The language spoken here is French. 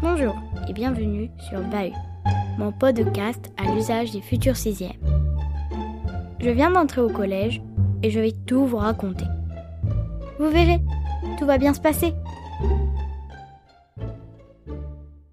Bonjour et bienvenue sur Bahut, mon podcast à l'usage des futurs sixièmes. Je viens d'entrer au collège et je vais tout vous raconter. Vous verrez, tout va bien se passer.